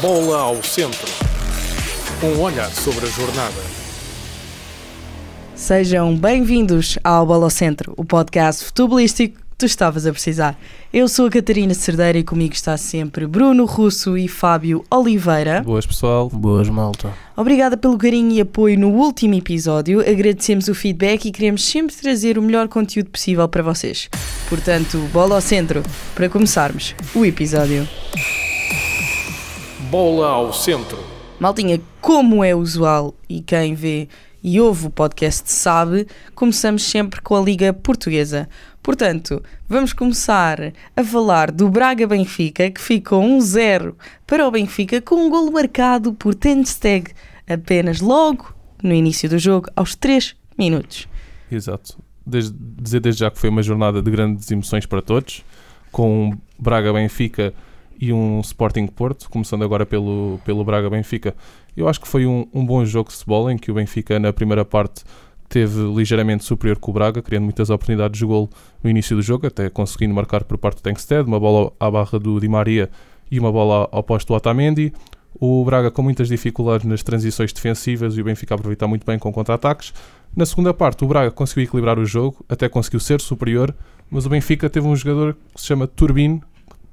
Bola ao centro. Um olhar sobre a jornada. Sejam bem-vindos ao Bola ao Centro, o podcast futebolístico que tu estavas a precisar. Eu sou a Catarina Cerdeira e comigo está sempre Bruno Russo e Fábio Oliveira. Boas pessoal. Boas, malta. Obrigada pelo carinho e apoio no último episódio. Agradecemos o feedback e queremos sempre trazer o melhor conteúdo possível para vocês. Portanto, bola ao centro para começarmos o episódio. Bola ao centro. Maltinha, como é usual e quem vê e ouve o podcast sabe, começamos sempre com a Liga Portuguesa. Portanto, vamos começar a falar do Braga Benfica, que ficou 1-0 para o Benfica com um golo marcado por Ten Steg apenas logo no início do jogo, aos 3 minutos. Exato. Desde, dizer desde já que foi uma jornada de grandes emoções para todos, com um Braga-Benfica e um Sporting Porto, começando agora pelo, pelo Braga-Benfica. Eu acho que foi um, um bom jogo de futebol, em que o Benfica, na primeira parte, teve ligeiramente superior que o Braga, criando muitas oportunidades de gol no início do jogo, até conseguindo marcar por parte do Tengsted, uma bola à barra do Di Maria e uma bola ao posto do Otamendi. O Braga com muitas dificuldades nas transições defensivas e o Benfica aproveitar muito bem com contra-ataques. Na segunda parte, o Braga conseguiu equilibrar o jogo, até conseguiu ser superior, mas o Benfica teve um jogador que se chama Turbine,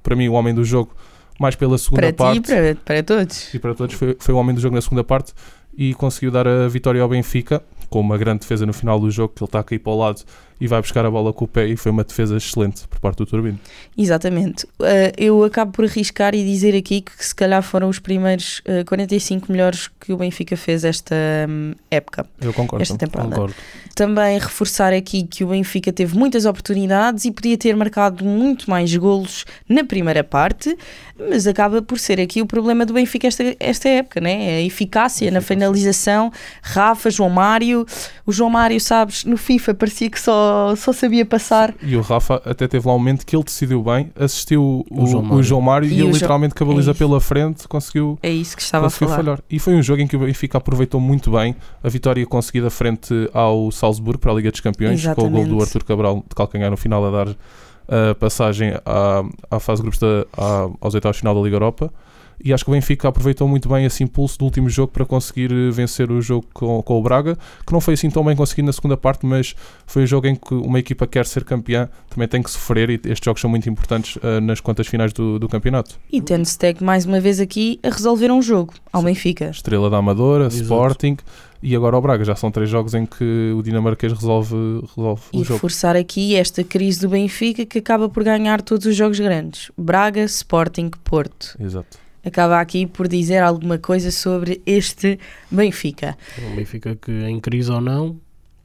para mim o homem do jogo, mais pela segunda para parte. ti e para, para todos. E para todos foi, foi o homem do jogo na segunda parte e conseguiu dar a vitória ao Benfica com uma grande defesa no final do jogo, que ele está a cair para o lado e vai buscar a bola com o pé e foi uma defesa excelente por parte do Turbino. Exatamente. Uh, eu acabo por arriscar e dizer aqui que se calhar foram os primeiros uh, 45 melhores que o Benfica fez esta um, época. Eu concordo. Esta temporada. Concordo. Também reforçar aqui que o Benfica teve muitas oportunidades e podia ter marcado muito mais golos na primeira parte, mas acaba por ser aqui o problema do Benfica esta, esta época, né? A eficácia na finalização. Rafa, João Mário. O João Mário, sabes, no FIFA parecia que só, só sabia passar. E o Rafa até teve lá um momento que ele decidiu bem, assistiu o, O João Mário. o João Mário E e, ele Jo- literalmente com a baliza é pela frente conseguiu, É isso que estava a falar. falhar. E foi um jogo em que o Benfica aproveitou muito bem a vitória conseguida frente ao Salzburgo para a Liga dos Campeões, com o gol do Exatamente. Arthur Cabral de calcanhar no final a dar a passagem à, à fase de grupos da, à- aos oitavos de final da Liga Europa. E acho que o Benfica aproveitou muito bem esse impulso do último jogo para conseguir eh, vencer o jogo com, com o Braga, que não foi assim tão bem conseguido na segunda parte, mas foi um jogo em que uma equipa quer ser campeã, também tem que sofrer e estes jogos são muito importantes eh, nas contas finais do, do campeonato. E Steg mais uma vez aqui a resolver um jogo ao Benfica. Estrela da Amadora, Exato. Sporting e agora o Braga. Já são três jogos em que o dinamarquês resolve, resolve E o jogo. reforçar aqui esta crise do Benfica que acaba por ganhar todos os jogos grandes. Braga, Sporting, Porto. Exato. Acaba aqui por dizer alguma coisa sobre este Benfica. O Benfica que em crise ou não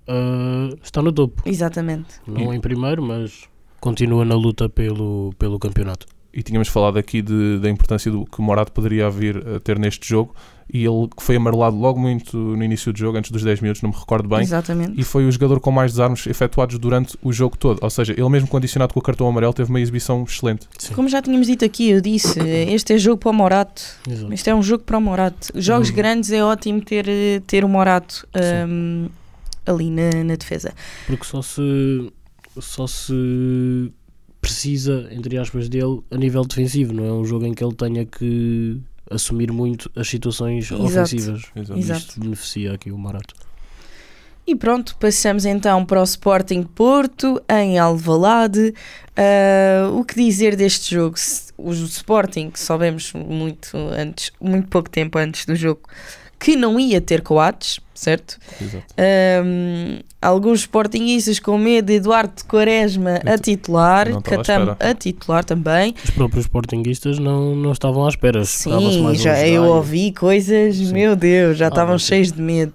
ah, está no topo. Exatamente. Não em primeiro, mas continua na luta pelo, pelo campeonato. E tínhamos falado aqui de- da importância do que o Morato poderia vir a ter neste jogo e ele que foi amarelado logo muito no início do jogo, antes dos 10 minutos, não me recordo bem. Exatamente. E foi o jogador com mais desarmes efetuados durante o jogo todo. Ou seja, ele mesmo condicionado com o cartão amarelo teve uma exibição excelente. Sim. Como já tínhamos dito aqui, eu disse, este é jogo para o Morato. Exato. Este é um jogo para o Morato. Jogos Uhum. grandes é ótimo ter, eh, ter o Morato Sim. hum, ali na, na defesa. Porque só se, só se precisa, entre aspas, dele a nível defensivo. Não é um jogo em que ele tenha que assumir muito as situações Exato. ofensivas. Exato. Exato. Isto beneficia aqui o Marato. E pronto, passamos então para o Sporting Porto, em Alvalade. Ah, o que dizer deste jogo? O Sporting, que soubemos muito antes, muito pouco tempo antes do jogo, que não ia ter coates, certo? Exato. Ahm, alguns Sportingistas com medo de Eduardo Quaresma a t- titular, Catam a titular também. Os próprios Sportinguistas não, não estavam à espera. Sim, um já eu ouvi coisas, Sim. meu Deus, já Ah, estavam cheios de medo.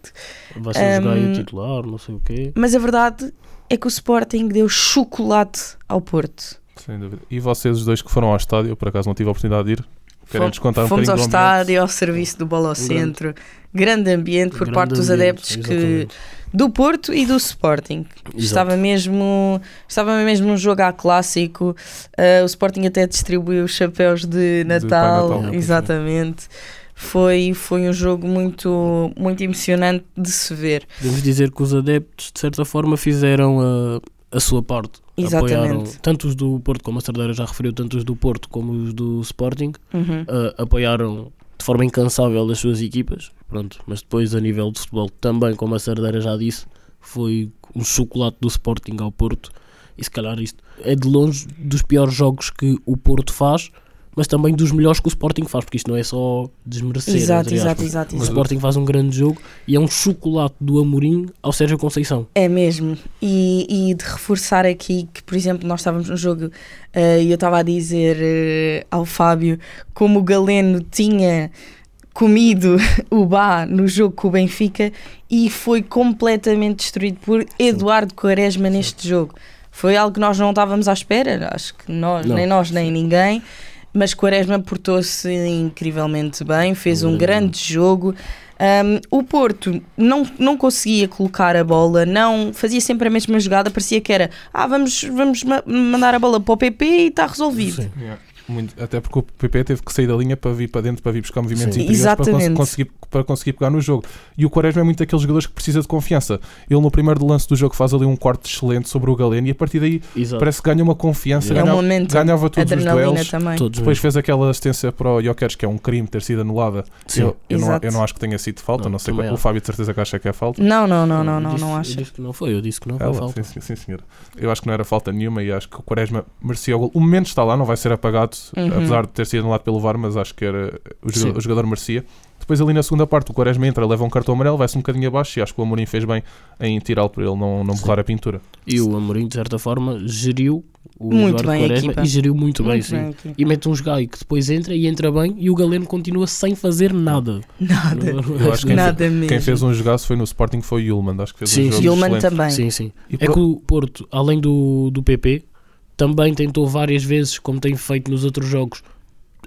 Vai ser o Hum, Jogaio titular, não sei o quê. Mas a verdade é que o Sporting deu chocolate ao Porto. Sem dúvida. E vocês os dois que foram ao estádio, eu por acaso não tive a oportunidade de ir, querem Fom- descontar um Fomos ao estádio, ao serviço do Bola ao Centro. Grande ambiente por Grande parte dos ambiente, adeptos que, do Porto e do Sporting. Exato. Estava mesmo, estava mesmo um jogo a clássico. Uh, o Sporting até distribuiu os chapéus de Natal. Natal. Exatamente. Foi, foi um jogo muito, muito emocionante de se ver. Podemos dizer que os adeptos, de certa forma, fizeram a, a sua parte. Exatamente. Apoiaram, tanto os do Porto, como a Cerdeira já referiu, tanto os do Porto como os do Sporting, Uhum. ah, apoiaram de forma incansável das suas equipas, pronto, mas depois a nível de futebol também, como a Sardeira já disse, foi um chocolate do Sporting ao Porto e se calhar isto é de longe dos piores jogos que o Porto faz, mas também dos melhores que o Sporting faz, porque isto não é só desmerecer. Exato, exato, exato, O. Sporting faz um grande jogo e é um chocolate do Amorim ao Sérgio Conceição. É mesmo. E, e de reforçar aqui que, por exemplo, nós estávamos no jogo eh, e eu estava a dizer eh, ao Fábio como o Galeno tinha comido o Bá no jogo com o Benfica e foi completamente destruído por Eduardo Quaresma neste jogo. Foi algo que nós não estávamos à espera, acho que nós, Não. nem nós, nem ninguém. Mas Quaresma portou-se incrivelmente bem, fez um Um grande grande jogo. Um, o Porto não, não conseguia colocar a bola, não fazia sempre a mesma jogada, parecia que era ah, vamos, vamos ma- mandar a bola para o PP e está resolvido. Sim. Yeah. Muito- até porque o PP teve que sair da linha para vir para dentro, para vir buscar movimentos Sim. interiores para, conseguir, para conseguir pegar no jogo. E o Quaresma é muito daqueles jogadores que precisa de confiança. Ele no primeiro lance do jogo faz ali um corte excelente sobre o Galeno e a partir daí Exato. parece que ganha uma confiança, É um ganha- momento, ganhava todos os duelos. também. Todos Depois mesmo. fez aquela assistência para o Jokeres, que é um crime ter sido anulada. Sim. Eu, eu, não, eu não acho que tenha sido falta, não, Não, sei qual- o. Fábio de certeza que acha que é falta. Não, não, não, não, não, disse- não Eu acho. disse que não foi, eu disse que não foi Ela, falta. sim, sim, sim, senhor. Eu acho que não era falta nenhuma e acho que o Quaresma merecia o gol. O momento está lá, não vai ser apagado, Uhum. apesar de ter sido anulado pelo VAR, mas acho que era, o, jogador, o jogador merecia. Depois ali na segunda parte o Quaresma entra, leva um cartão amarelo, vai-se um bocadinho abaixo e acho que o Amorim fez bem em tirá-lo para ele não, não borrar a pintura. E o Amorim, de certa forma, geriu o Muito Eduardo bem a Quaresma equipa. e geriu muito, bem, Muito sim. bem. E mete um jogai que depois entra e entra bem e o Galeno continua sem fazer nada. Nada, Eu acho que quem, nada fe- mesmo. quem fez um jogaço foi no Sporting foi o Yulman, acho que fez Sim, um jogo sim. Gilman excelente. também. Sim, sim. E É pro- que o Porto, além do, do PP, também tentou várias vezes, como tem feito nos outros jogos,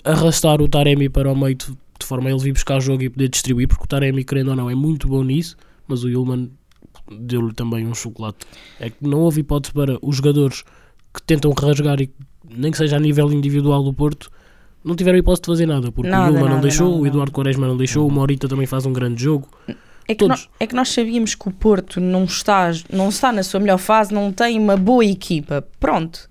arrastar o Taremi para o meio de, de forma a ele vir buscar jogo e poder distribuir, porque o Taremi, querendo ou não, é muito bom nisso, mas o Yulman deu-lhe também um chocolate. É que não houve hipótese para os jogadores que tentam rasgar, e nem que seja a nível individual do Porto, não tiveram hipótese de fazer nada, porque Nada, o Yulman não nada, deixou, nada, o Eduardo Quaresma não deixou, o Morita também faz um grande jogo. É que, nós, é que nós sabíamos que o Porto não está, não está na sua melhor fase, não tem uma boa equipa. Pronto.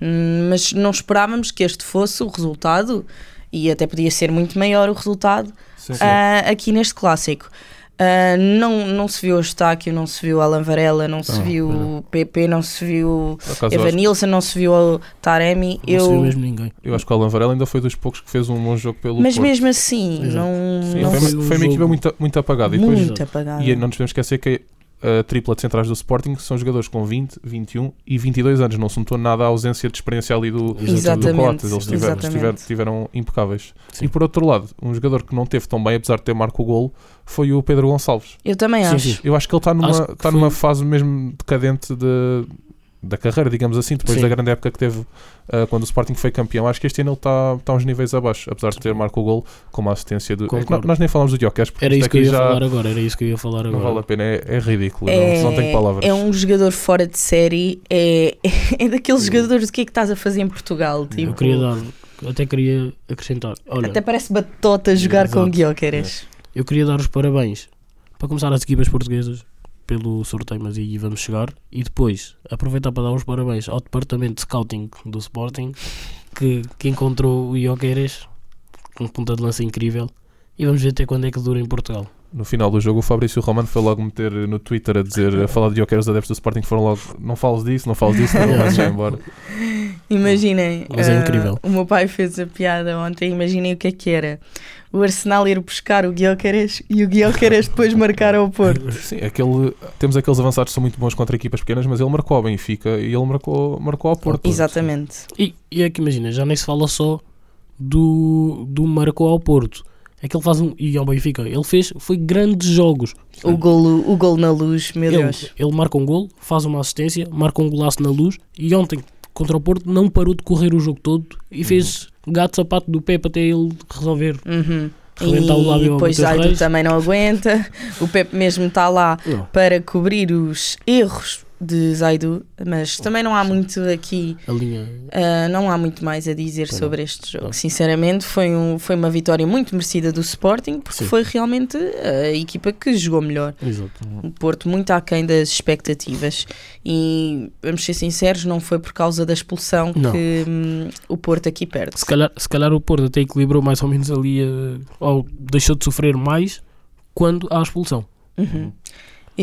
Hum, Mas não esperávamos que este fosse o resultado e até podia ser muito maior o resultado Sim, sim. ah, aqui neste clássico. Ah, não, não se viu o Estáquio, não se viu Alan Varela, não se Ah, viu o PP, não se viu eu, Evanilson, não se viu o Taremi. Não se viu Eu, mesmo ninguém. eu acho que o Alan Varela ainda foi dos poucos que fez um bom jogo pelo mas Porto. mesmo assim, Exato. não, Sim, não foi, foi uma- um foi uma equipa muito, muito apagada. E depois, muito apagado. E não nos podemos esquecer que a tripla de centrais do Sporting são jogadores com 20, 21 e 22 anos. Não se notou nada a ausência de experiência ali do, do Exatamente, Coates. Eles tiveram, tiveram, tiveram impecáveis. Sim. E por outro lado, um jogador que não teve tão bem, apesar de ter marco o golo, foi o Pedro Gonçalves. Eu também Sim, acho. sim. Eu acho que ele está numa, foi- numa fase mesmo decadente de, da carreira, digamos assim, depois Sim. da grande época que teve ah, quando o Sporting foi campeão. Acho que este ano ele está, está uns níveis abaixo, apesar de ter marco o golo com uma assistência do. é nós nem falamos do porque Era isso que eu ia já falar agora, era isso que eu ia falar não agora. vale a pena, é, é ridículo, É, não, não tenho palavras. é um jogador fora de série, é, é daqueles jogadores do que é que estás a fazer em Portugal. Tipo, Eu queria dar, até queria acrescentar. Olha, até parece batota jogar com Exato. Guilhermes. eu queria dar os parabéns para começar as equipas portuguesas pelo sorteio, mas aí vamos chegar. E depois aproveitar para dar os parabéns ao departamento de scouting do Sporting que, que encontrou o Ioqueres com ponta de lança incrível. E vamos ver até quando é que dura em Portugal. No final do jogo, o Fabrício Romano foi logo meter no Twitter a dizer, a falar de Dioqueiros adeptos do Sporting, foram logo, não fales disso, não fales disso, não vais já embora. Imaginem. Mas é incrível. O meu pai fez a piada ontem. Imaginem o que é que era. O Arsenal ir buscar o Guilhermes e o Guilhermes depois marcar ao Porto. Sim, aquele, temos aqueles avançados que são muito bons contra equipas pequenas, mas ele marcou ao Benfica e ele marcou, marcou ao Porto. Exatamente. E, e é que imagina, já nem se fala só do, do Marco ao Porto. É que ele faz um. E ao Benfica, ele fez. Foi grandes jogos. O golo, o golo na luz, meu Ele, Deus. ele marca um gol, faz uma assistência, marca um golaço na luz e ontem contra o Porto não parou de correr o jogo todo e fez gato sapato do Pepe até ele resolver. Uhum. Rebentar o lábio E depois Aido também não aguenta. O Pepe mesmo está lá Não. para cobrir os erros de Zaidu, mas também não há muito aqui, A linha. ah, não há muito mais a dizer Pois sobre este jogo. Não. Sinceramente, foi, um, foi uma vitória muito merecida do Sporting, porque Sim. foi realmente a equipa que jogou melhor. Exato. O Porto muito aquém das expectativas e vamos ser sinceros, não foi por causa da expulsão Não. que hum, o Porto aqui perde. Se calhar, se calhar o Porto até equilibrou mais ou menos ali, eh, ou deixou de sofrer mais quando há a expulsão. Uhum.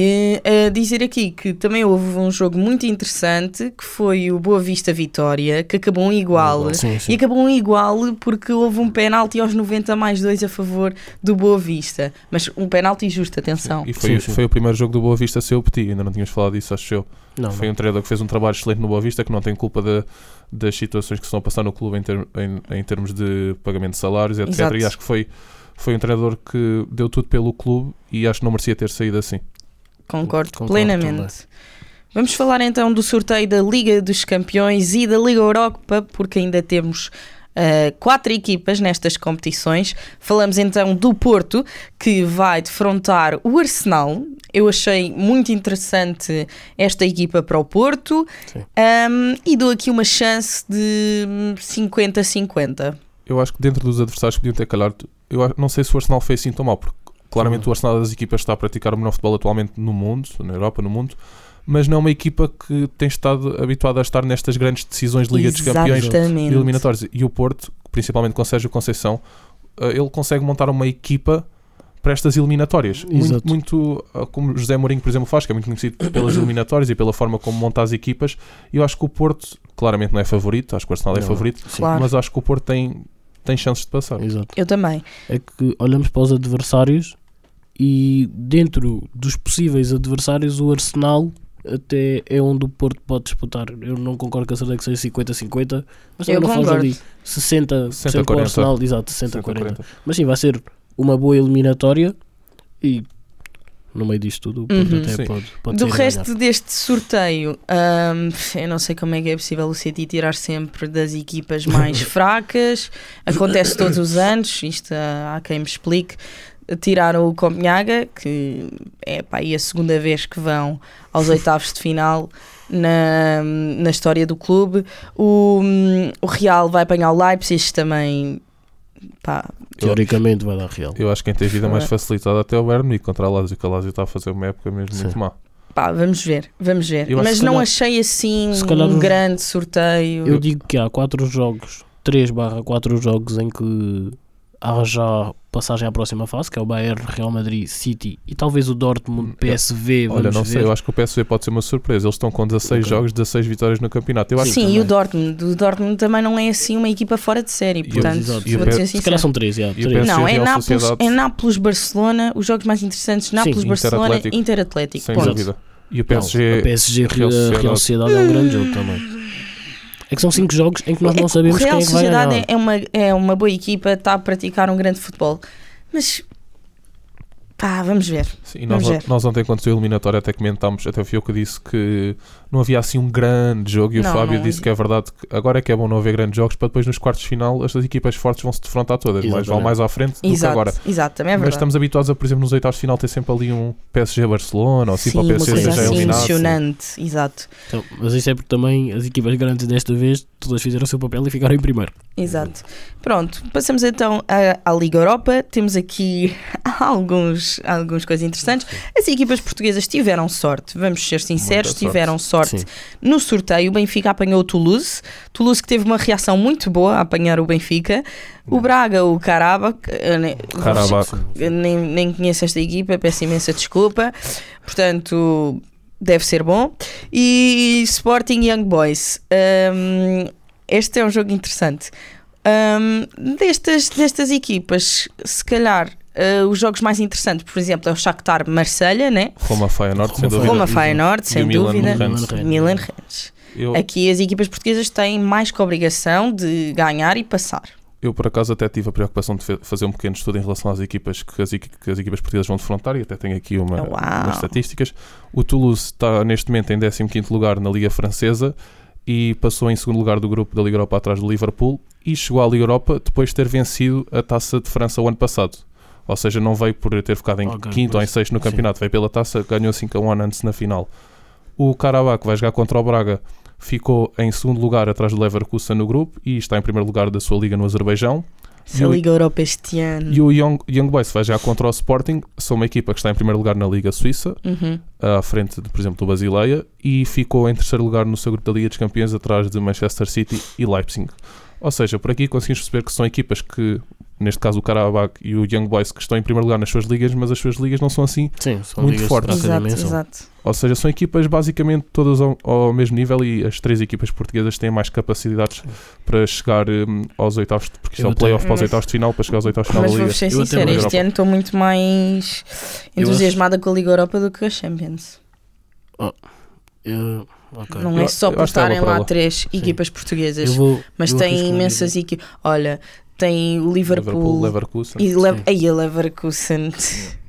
E, a dizer aqui que também houve um jogo muito interessante que foi o Boa Vista Vitória, que acabou um igual. Sim, sim. E acabou um igual porque houve um penalti aos 90 mais 2 a favor do Boa Vista. Mas um penalti justo, atenção. E foi, Sim, sim. foi o primeiro jogo do Boa Vista a ser o Petit, ainda não tínhamos falado disso, acho eu. Não, foi não. um treinador que fez um trabalho excelente no Boa Vista, que não tem culpa da- das situações que se estão a passar no clube em, ter- em- em termos de pagamento de salários, etc. Exato. E acho que foi, foi um treinador que deu tudo pelo clube e acho que não merecia ter saído assim. Concordo, Concordo plenamente. Vamos falar então do sorteio da Liga dos Campeões e da Liga Europa, porque ainda temos ah, quatro equipas nestas competições. Falamos então do Porto, que vai defrontar o Arsenal. Eu achei muito interessante esta equipa para o Porto. Ahm, e dou aqui uma chance de hum, 50-50. Eu acho que dentro dos adversários podiam ter calhar, eu não sei se o Arsenal fez assim tão mal, porque claramente Uhum. o Arsenal das equipas está a praticar o melhor futebol atualmente no mundo, na Europa, no mundo, mas não é uma equipa que tem estado habituada a estar nestas grandes decisões de Liga dos Campeões e Exatamente. eliminatórios. E o Porto, principalmente com Sérgio Conceição, eh, ele consegue montar uma equipa para estas eliminatórias. Muito, Exato. muito ah, como José Mourinho, por exemplo, faz, que é muito conhecido pelas eliminatórias e pela forma como monta as equipas. E eu acho que o Porto, claramente não é favorito, acho que o Arsenal é Não, favorito, sim. Claro. mas acho que o Porto tem, tem chances de passar. Exato. Eu também. É que olhamos para os adversários e dentro dos possíveis adversários o Arsenal até é onde o Porto pode disputar. Eu não concordo com a certeza que seja 50-50, mas também Eu não faz ali 60%, 60, com o 40. Arsenal, exato, 60-40. 140. Mas sim, vai ser uma boa eliminatória e no meio disto tudo o Porto Uhum. pode, pode Do resto ganhar. deste sorteio, hum, eu não sei como é que é possível o City tirar sempre das equipas mais fracas. Acontece todos os anos, isto há quem me explique. Tiraram o Copenhaga, que é pá, aí a segunda vez que vão aos oitavos de final na, na história do clube. O, o Real vai apanhar o Leipzig também. Pá, Teoricamente vai dar real. Eu acho que quem tem vida mais É. facilitada até é o Bayern contra a Lazio, que a Lazio está a fazer uma época mesmo Sim. muito má. pá, vamos ver, vamos ver. Mas não calhar- achei assim um grande sorteio. Eu digo que há 4 jogos, 3 barra 4 jogos em que há já passagem à próxima fase, que é o Bayern, Real Madrid, City e talvez o Dortmund, PSV, vamos Olha, não ver. sei, eu acho que o PSV pode ser uma surpresa. Eles estão com 16 Ok. jogos, 16 vitórias no campeonato. Eu acho Sim, que e o. Dortmund. O Dortmund também não é assim uma equipa fora de série, o- portanto, exato. e o ser Se calhar são 3, já. E o três. PSG Não, é Nápoles, Sociedade. é Nápoles, Barcelona, os jogos mais interessantes, Nápoles, Inter Barcelona, Atlético. Inter Atlético. sem ponto. dúvida. E o Não, PSG, PSG Real Real, Sociedade. Real Sociedade é um grande jogo também. É que são 5 jogos em que nós É não que sabemos Real quem é que vai Sociedade ganhar. é, é uma, é uma boa equipa, está a praticar um grande futebol. Mas pá, vamos ver. Sim, e nós, Vamos ver. nós ontem, quando saiu a eliminatória, até comentámos, até fui eu que disse que não havia assim um grande jogo. E Não, o Fábio não disse que é verdade que agora é que é bom não haver grandes jogos, para depois nos quartos de final as equipas fortes vão se defrontar todas, mas vão mais à frente do que Exato, agora. exato, também é mas verdade. estamos habituados a, por exemplo, nos oitavos de final ter sempre ali um PSG Barcelona, ou assim Sim, para o uma PSG coisa seja assim eliminado. emocionante, exato. Então, mas isso é porque também as equipas grandes desta vez todas fizeram o seu papel e ficaram em primeiro. Exato. Pronto, passamos então à, à Liga Europa. Temos aqui alguns, algumas coisas interessantes. As equipas portuguesas tiveram sorte, vamos ser sinceros, tiveram sorte no sorteio. O Benfica apanhou o Toulouse. Toulouse que teve uma reação muito boa a apanhar o Benfica. O Braga, o Caraba, que, eh, nem- Carabaco. nem, nem conheço esta equipa, peço imensa desculpa. Portanto, deve ser bom. E Sporting Young Boys. Hum, este é um jogo interessante. Hum, destas, destas equipas, se calhar. Eh, os jogos mais interessantes, por exemplo, é o Shakhtar Marselha, né? Roma Feyenoord, sem dúvida. Roma. Feyenoord, E sem dúvida. Milan Rennes. Eu, Aqui as equipas portuguesas têm mais que a obrigação de ganhar e passar. eu, por acaso, até tive a preocupação de fazer um pequeno estudo em relação às equipas que as, equi- que as equipas portuguesas vão defrontar e até tenho aqui uma Uau. das estatísticas. O Toulouse está neste momento em 15º lugar na Liga Francesa e passou em segundo lugar do grupo da Liga Europa atrás do Liverpool e chegou à Liga Europa depois de ter vencido a Taça de França o ano passado. Ou seja, não veio por ter ficado em Ok, quinto ou em sexto no Sim. campeonato, veio pela taça, ganhou 5 a 1 antes na final. O Karabakh vai jogar contra o Braga. Ficou em segundo lugar atrás do Leverkusen no grupo e está em primeiro lugar da sua liga no Azerbaijão. Se E a o- Liga Europa este ano. E o Young, Young Boys vai jogar contra o Sporting. São uma equipa que está em primeiro lugar na Liga Suíça, Uhum. à frente, de, por exemplo, do Basileia, e ficou em terceiro lugar no seu grupo da Liga dos Campeões, atrás de Manchester City e Leipzig. Ou seja, por aqui conseguimos perceber que são equipas que, neste caso o Karabakh e o Young Boys, que estão em primeiro lugar nas suas ligas, mas as suas ligas não são assim. Sim, são Muito fortes. Exato, exato. Ou seja, são equipas basicamente todas ao, ao mesmo nível e as três equipas portuguesas têm mais capacidades para chegar hum, aos oitavos, porque isto é o playoff para os mas- oitavos de final, para chegar aos oitavos de final Mas da Liga. vou ser sincera, este ano estou muito mais Eu entusiasmada com a Liga Europa do que com a Champions. Eu- ok. Não Eu- é só por é uma estarem lá três equipas portuguesas, vou, mas tem imensas equipas. Olha, tem o Liverpool, Liverpool, Leverkusen. e Le Sim. aí a Leverkusen.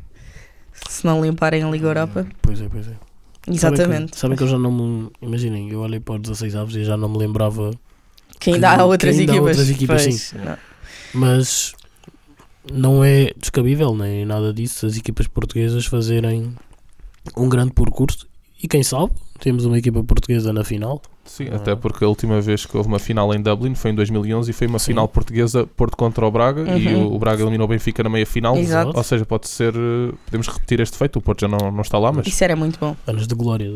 Se não limparem a Liga Europa. Pois é, pois é. Exatamente. Sabem que, sabem que eu já não me. Imaginem, eu olhei para os 16 avos e já não me lembrava. Que ainda que- há outras que ainda há equipas. outras equipas, Pois, sim. não. Mas não é descabível nem nada disso as equipas portuguesas fazerem um grande percurso. E quem sabe, temos uma equipa portuguesa na final. Sim, Ah. até porque a última vez que houve uma final em Dublin foi em 2011 e foi uma Sim. final portuguesa Porto contra o Braga e Uhum. o, o Braga eliminou o Benfica na meia final. Exato. Ou seja, pode ser. eh, Podemos repetir este feito. O Porto já não, não está lá, mas Isso era muito bom. Anos de glória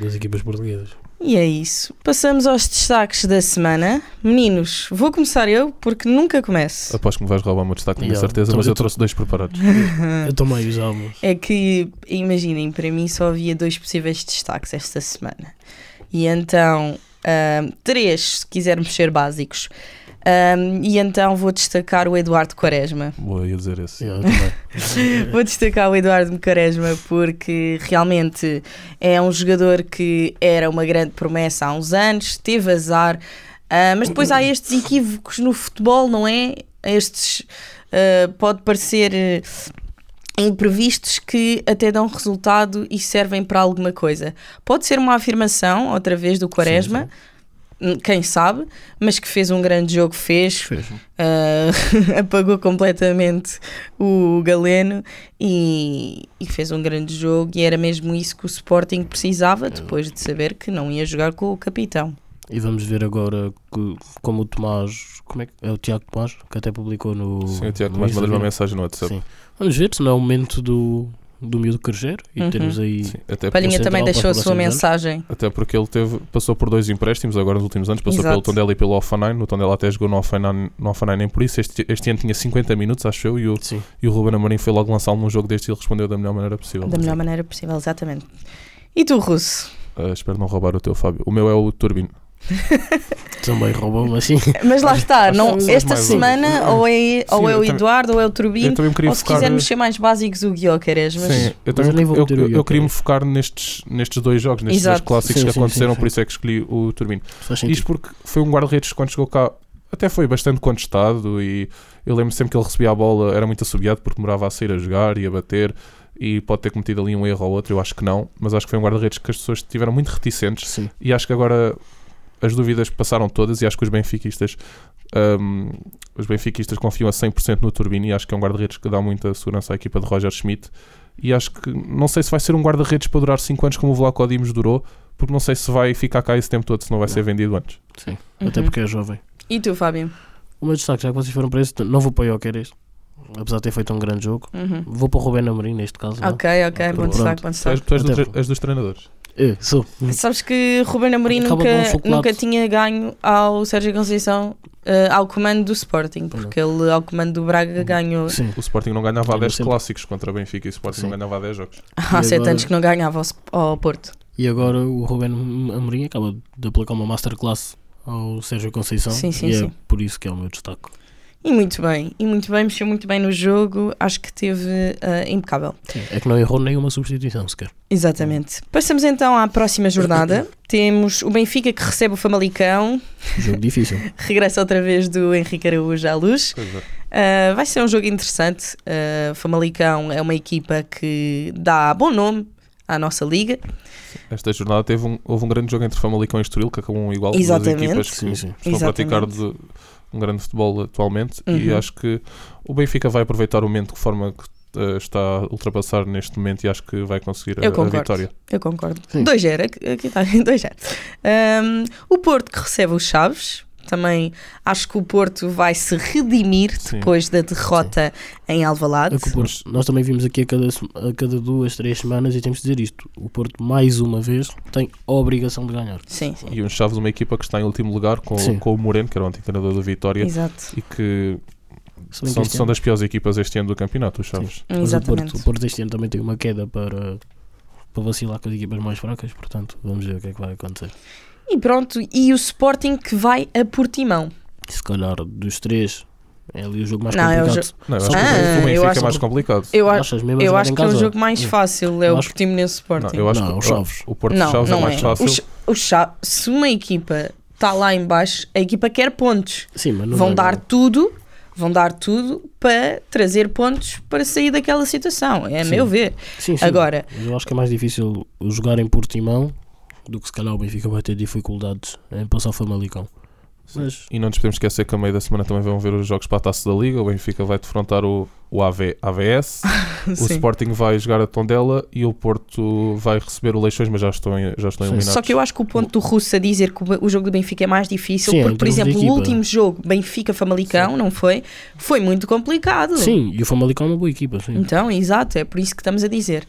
das equipas portuguesas. E é isso. Passamos aos destaques da semana. Meninos, vou começar eu porque nunca começo. aposto que me vais roubar o meu destaque, tenho Yeah, certeza, então mas eu trouxe dois preparados. Eu também usava. É que, imaginem, para mim só havia dois possíveis destaques esta semana. E então, ahm, três, se quisermos ser básicos. Ahm, e então vou destacar o Eduardo Quaresma. Vou ia dizer esse. Yeah. Vou destacar o Eduardo Quaresma porque realmente é um jogador que era uma grande promessa há uns anos, teve azar, ah, mas depois há estes equívocos no futebol, não é? Estes ah, pode parecer eh, imprevistos que até dão resultado e servem para alguma coisa. Pode ser uma afirmação, outra vez, do Quaresma. hum, Quem sabe, mas que fez um grande jogo, fez, Fez. ah, apagou completamente o Galeno e, e fez um grande jogo e era mesmo isso que o Sporting precisava depois de saber que não ia jogar com o capitão. E vamos ver agora que, como o Tomás. Como é que é o Tiago Tomás? Que até publicou no. Sim, o Tiago no mais mandou uma mensagem no WhatsApp. Sim. Vamos ver se não é o momento do, do miúdo crescer e Uhum. termos aí. Sim, até, Palhinha também deixou a sua próximos anos. mensagem. até porque ele teve, passou por dois empréstimos agora nos últimos anos, passou Exato. pelo Tondela e pelo Offenheim. No Tondela até jogou no Offenheim, no Offenheim nem por isso. Este, este ano tinha 50 minutos, acho eu, e o, Sim. e o Ruben Amorim foi logo lançá-lo num jogo deste e ele respondeu da melhor maneira possível. Da melhor maneira possível, exatamente. E tu, Russo? Ah, espero não roubar o teu, Fábio. O meu é o Turbino. Também roubou, mas sim. Mas lá está, Acho não, que esta mais semana ou é, ou é eu o também- Eduardo ou é o Eu Turbino, também me queria ou se focar. quisermos ser mais básicos, o Guioqueres. Mas Sim, eu, também, eu nem vou eu, meter o eu, queria me focar nestes, nestes dois jogos, nestes Exato. dois clássicos Sim, que sim, aconteceram, sim, por sim. isso é que escolhi o Turbino. Faz sentido. Isto porque foi um guarda-redes que quando chegou cá até foi bastante contestado e eu lembro sempre que ele recebia a bola, era muito assobiado porque demorava a sair a jogar e a bater e pode ter cometido ali um erro ou outro, eu acho que não, mas acho que foi um guarda-redes que as pessoas estiveram muito reticentes Sim. e acho que agora as dúvidas passaram todas e acho que os benfiquistas hum, os benfiquistas confiam a 100% no Turbino e acho que é um guarda-redes que dá muita segurança à equipa de Roger Schmidt e acho que não sei se vai ser um guarda-redes para durar 5 anos como o Vlaco Dimos durou porque não sei se vai ficar cá esse tempo todo se não vai ser Não. vendido antes Sim. Até Uhum. porque é jovem. E tu, Fábio? O meu destaque, já que vocês foram para esse, não vou para o Jokeres, apesar de ter feito um grande jogo. Uhum. Vou para o Rubén Amorim neste caso. não? Ok, ok, bom destaque, bom tu és, destaque. tu és, Até tre- és dos treinadores É, sou. Sabes que Ruben Amorim Acaba nunca, um nunca tinha ganho ao Sérgio Conceição eh, ao comando do Sporting, Pois não. porque ele ao comando do Braga ganhou Sim. o Sporting não ganhava há Eu 10 sempre- clássicos contra o Benfica e o Sporting Sim. não ganhava há 10 jogos há E sete agora- anos que não ganhava ao, ao Porto. E agora o Rubén Amorim acaba de aplicar uma masterclass ao Sérgio Conceição. Sim, sim, e sim. é por isso que é o meu destaque. E muito bem, e muito bem, mexeu muito bem no jogo, acho que teve eh, impecável. É que não errou nenhuma substituição sequer. Exatamente. Passamos então à próxima jornada. Temos o Benfica que recebe o Famalicão, Jogo difícil. regressa outra vez do Henrique Araújo à luz. Uh, vai ser um jogo interessante. Uh, Famalicão é uma equipa que dá bom nome à nossa liga. esta jornada teve um, houve um grande jogo entre Famalicão e Estoril que acabou um igual duas Exatamente. equipas que Sim, sim. estão a praticar Exatamente. de- um grande futebol atualmente e Uhum. acho que o Benfica vai aproveitar o momento de forma que eh, está a ultrapassar neste momento e acho que vai conseguir a, Eu a concordo. vitória. Eu concordo. Sim. 2-0, aqui- aqui está, 2-0. Um, o Porto que recebe os Chaves. Também acho que o Porto vai se redimir Sim. depois da derrota em Alvalade. É o Porto- nós também vimos aqui a cada, a cada duas, três semanas e temos de dizer isto. O Porto, mais uma vez, tem a obrigação de ganhar. Sim, sim. E os Chaves, uma equipa que está em último lugar com, Sim. com o Moreno, que era o antigo treinador do Vitória, Exato. e que são, são das piores equipas este ano do campeonato, os Chaves. Mas o Exatamente. Porto, o Porto este ano também tem uma queda para, para vacilar com as equipas mais fracas, portanto, vamos ver o que é que vai acontecer. E pronto, e o Sporting que vai a Portimão. Se calhar dos três é ali o jogo mais Não, é o complicado. jo- Não, eu acho que o eu Benfica acho- é mais complicado. Eu, a- Achas mesmo eu acho que é o jogo mais Hum. fácil, é Eu o acho- Portimonense Sporting. Não, eu acho Não, que os Chaves. o Porto não, Chaves não é mais é. fácil. Os- os Cha- se uma equipa está lá em baixo, a equipa quer pontos. Sim, mas não vão é dar bom. tudo, vão dar tudo para trazer pontos para sair daquela situação, é a Sim. meu ver. Sim, sim. Agora, Mas eu acho que é mais difícil jogar em Portimão do que se calhar o Benfica vai ter dificuldades em passar o Famalicão. Mas E não nos podemos esquecer que a meio da semana também vão ver os jogos para a taça da Liga. O Benfica vai defrontar o, o AV, AVS, o. Sporting vai jogar a Tondela e o Porto vai receber o Leixões, mas já estão, já estão Sim. eliminados. Só que eu acho que o ponto do Russo a dizer que o o jogo do Benfica é mais difícil, Sim, porque, por exemplo, o último jogo, Benfica-Famalicão, não foi? Foi muito complicado. sim, e o Famalicão é uma boa equipa, sim. Então, exato, é por isso que estamos a dizer.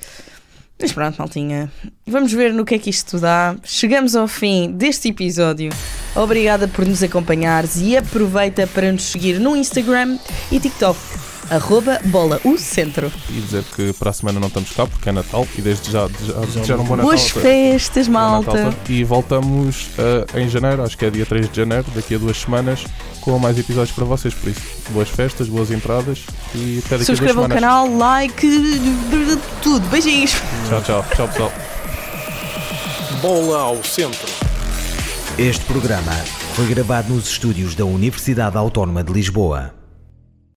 Mas pronto, maltinha. Vamos ver no que é que isto dá. Chegamos ao fim deste episódio. Obrigada por nos acompanhares e aproveita para nos seguir no Instagram e TikTok. Arroba bola o centro. E dizer que para a semana não estamos cá porque é Natal e desde já, já, já um bom Natal. Boas festas, Natal malta. E voltamos eh, em janeiro, acho que é dia 3 de janeiro, daqui a duas semanas, com mais episódios para vocês. Por isso, boas festas, boas entradas e até daqui a duas Subscreva o canal, like, tudo. Beijinhos. Tchau, tchau. Tchau, pessoal. Bola ao centro. Este programa foi gravado nos estúdios da Universidade Autónoma de Lisboa.